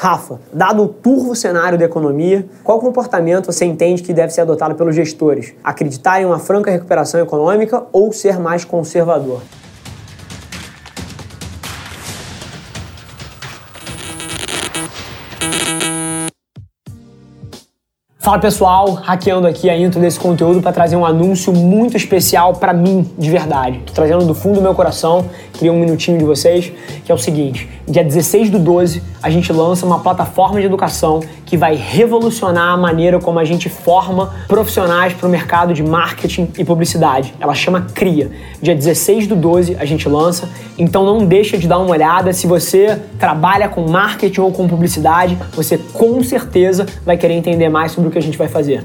Rafa, dado o turvo cenário da economia, qual comportamento você entende que deve ser adotado pelos gestores? Acreditar em uma franca recuperação econômica ou ser mais conservador? Fala pessoal, hackeando aqui a intro desse conteúdo para trazer um anúncio muito especial para mim, de verdade. Tô trazendo do fundo do meu coração, queria um minutinho de vocês, que é o seguinte: dia 16 do 12, a gente lança uma plataforma de educação que vai revolucionar a maneira como a gente forma profissionais para o mercado de marketing e publicidade. Ela chama CRIA. Dia 16 do 12 a gente lança, então não deixa de dar uma olhada. Se você trabalha com marketing ou com publicidade, você com certeza vai querer entender mais sobre o que a gente vai fazer.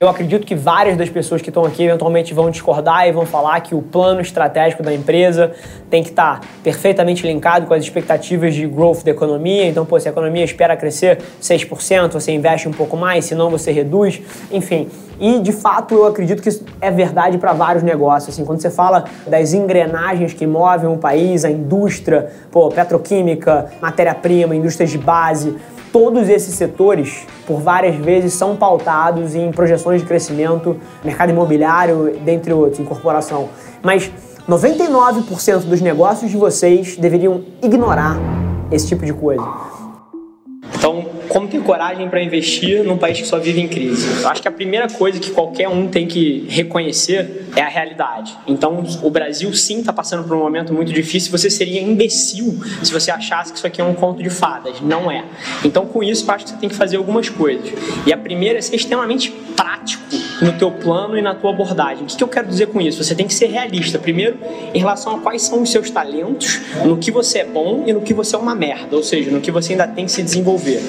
Eu acredito que várias das pessoas que estão aqui eventualmente vão discordar e vão falar que o plano estratégico da empresa tem que estar perfeitamente linkado com as expectativas de growth da economia. Então, pô, se a economia espera crescer 6%, você investe um pouco mais, senão você reduz, enfim. E de fato eu acredito que isso é verdade para vários negócios. Assim, quando você fala das engrenagens que movem um país, a indústria, pô, petroquímica, matéria-prima, indústrias de base, todos esses setores, por várias vezes, são pautados em projeções de crescimento, mercado imobiliário, dentre outros, incorporação. Mas 99% dos negócios de vocês deveriam ignorar esse tipo de coisa. Então, como ter coragem para investir num país que só vive em crise? Eu acho que a primeira coisa que qualquer um tem que reconhecer é a realidade. Então, o Brasil sim está passando por um momento muito difícil. Você seria imbecil se você achasse que isso aqui é um conto de fadas. Não é. Então, com isso, eu acho que você tem que fazer algumas coisas. E a primeira é ser extremamente prático no teu plano e na tua abordagem. O que, eu quero dizer com isso? Você tem que ser realista. Primeiro, em relação a quais são os seus talentos, no que você é bom e no que você é uma merda. Ou seja, no que você ainda tem que se desenvolver.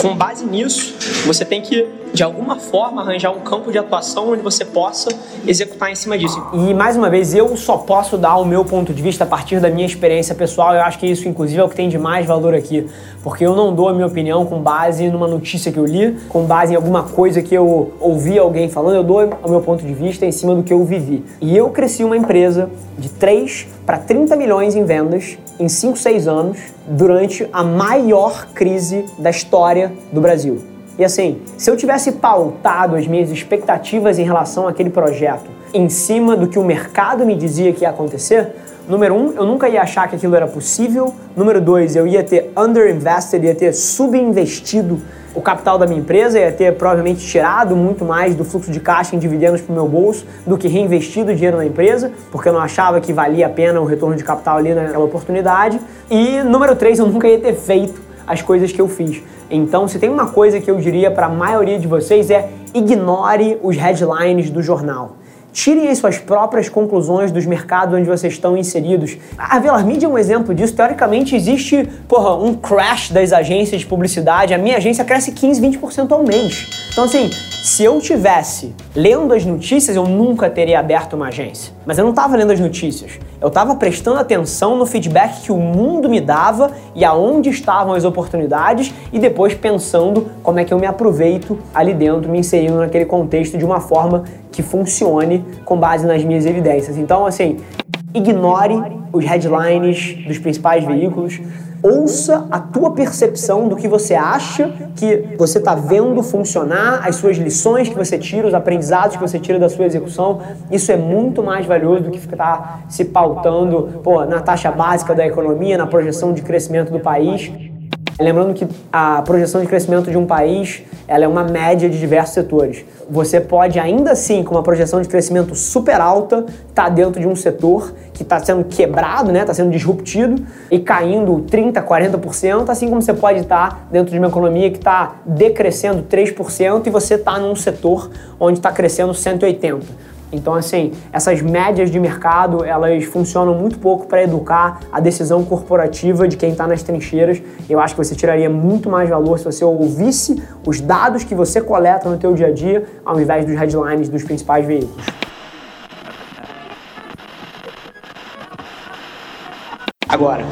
Com base nisso, você tem que, de alguma forma, arranjar um campo de atuação onde você possa executar em cima disso. E, mais uma vez, eu só posso dar o meu ponto de vista a partir da minha experiência pessoal. Eu acho que isso, inclusive, é o que tem de mais valor aqui. Porque eu não dou a minha opinião com base numa notícia que eu li, com base em alguma coisa que eu ouvi alguém falando. Eu dou o meu ponto de vista em cima do que eu vivi. E eu cresci uma empresa de 3 para 30 milhões em vendas em 5, 6 anos durante a maior crise da história do Brasil. E assim, se eu tivesse pautado as minhas expectativas em relação àquele projeto em cima do que o mercado me dizia que ia acontecer, número um, eu nunca ia achar que aquilo era possível. Número dois, eu ia ter underinvested, ia ter subinvestido o capital da minha empresa, ia ter provavelmente tirado muito mais do fluxo de caixa em dividendos para o meu bolso do que reinvestido dinheiro na empresa, porque eu não achava que valia a pena o retorno de capital ali naquela oportunidade. E número três, eu nunca ia ter feito as coisas que eu fiz. Então, se tem uma coisa que eu diria para a maioria de vocês é ignore os headlines do jornal. Tirem as suas próprias conclusões dos mercados onde vocês estão inseridos. A Velar Media é um exemplo disso. Teoricamente, existe porra, um crash das agências de publicidade. A minha agência cresce 15, 20% ao mês. Então, assim, se eu tivesse lendo as notícias, eu nunca teria aberto uma agência. Mas eu não estava lendo as notícias. Eu estava prestando atenção no feedback que o mundo me dava e aonde estavam as oportunidades e depois pensando como é que eu me aproveito ali dentro, me inserindo naquele contexto de uma forma que funcione com base nas minhas evidências. Então, assim, ignore os headlines dos principais veículos, ouça a tua percepção do que você acha que você está vendo funcionar, as suas lições que você tira, os aprendizados que você tira da sua execução. Isso é muito mais valioso do que ficar se pautando pô, na taxa básica da economia, na projeção de crescimento do país. Lembrando que a projeção de crescimento de um país ela é uma média de diversos setores. Você pode ainda assim, com uma projeção de crescimento super alta, estar tá dentro de um setor que está sendo quebrado, né, está sendo disruptido e caindo 30%, 40%, assim como você pode estar tá dentro de uma economia que está decrescendo 3% e você está num setor onde está crescendo 180%. Então, assim, essas médias de mercado, elas funcionam muito pouco para educar a decisão corporativa de quem está nas trincheiras. Eu acho que você tiraria muito mais valor se você ouvisse os dados que você coleta no teu dia a dia, ao invés dos headlines dos principais veículos. Agora,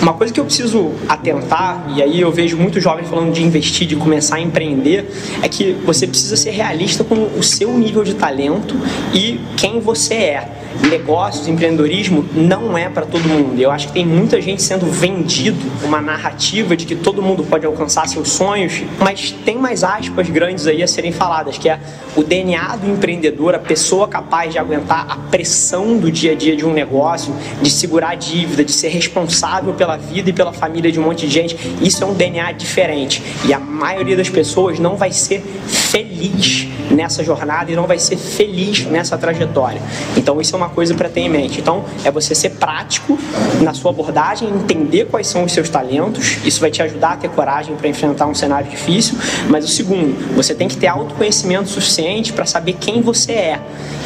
uma coisa que eu preciso atentar, e aí eu vejo muitos jovens falando de investir, de começar a empreender, é que você precisa ser realista com o seu nível de talento e quem você é negócios, empreendedorismo não é para todo mundo. Eu acho que tem muita gente sendo vendido uma narrativa de que todo mundo pode alcançar seus sonhos, mas tem mais aspas grandes aí a serem faladas, que é o DNA do empreendedor, a pessoa capaz de aguentar a pressão do dia a dia de um negócio, de segurar a dívida, de ser responsável pela vida e pela família de um monte de gente. Isso é um DNA diferente e a maioria das pessoas não vai ser feliz nessa jornada e não vai ser feliz nessa trajetória. Então isso é uma coisa para ter em mente. Então é você ser prático na sua abordagem, entender quais são os seus talentos. Isso vai te ajudar a ter coragem para enfrentar um cenário difícil. Mas o segundo, você tem que ter autoconhecimento suficiente para saber quem você é.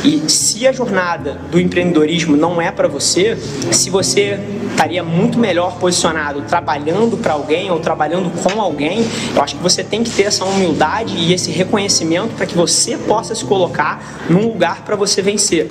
E se a jornada do empreendedorismo não é para você, se você estaria muito melhor posicionado trabalhando para alguém ou trabalhando com alguém, eu acho que você tem que ter essa humildade e esse reconhecimento para que você possa se colocar num lugar para você vencer.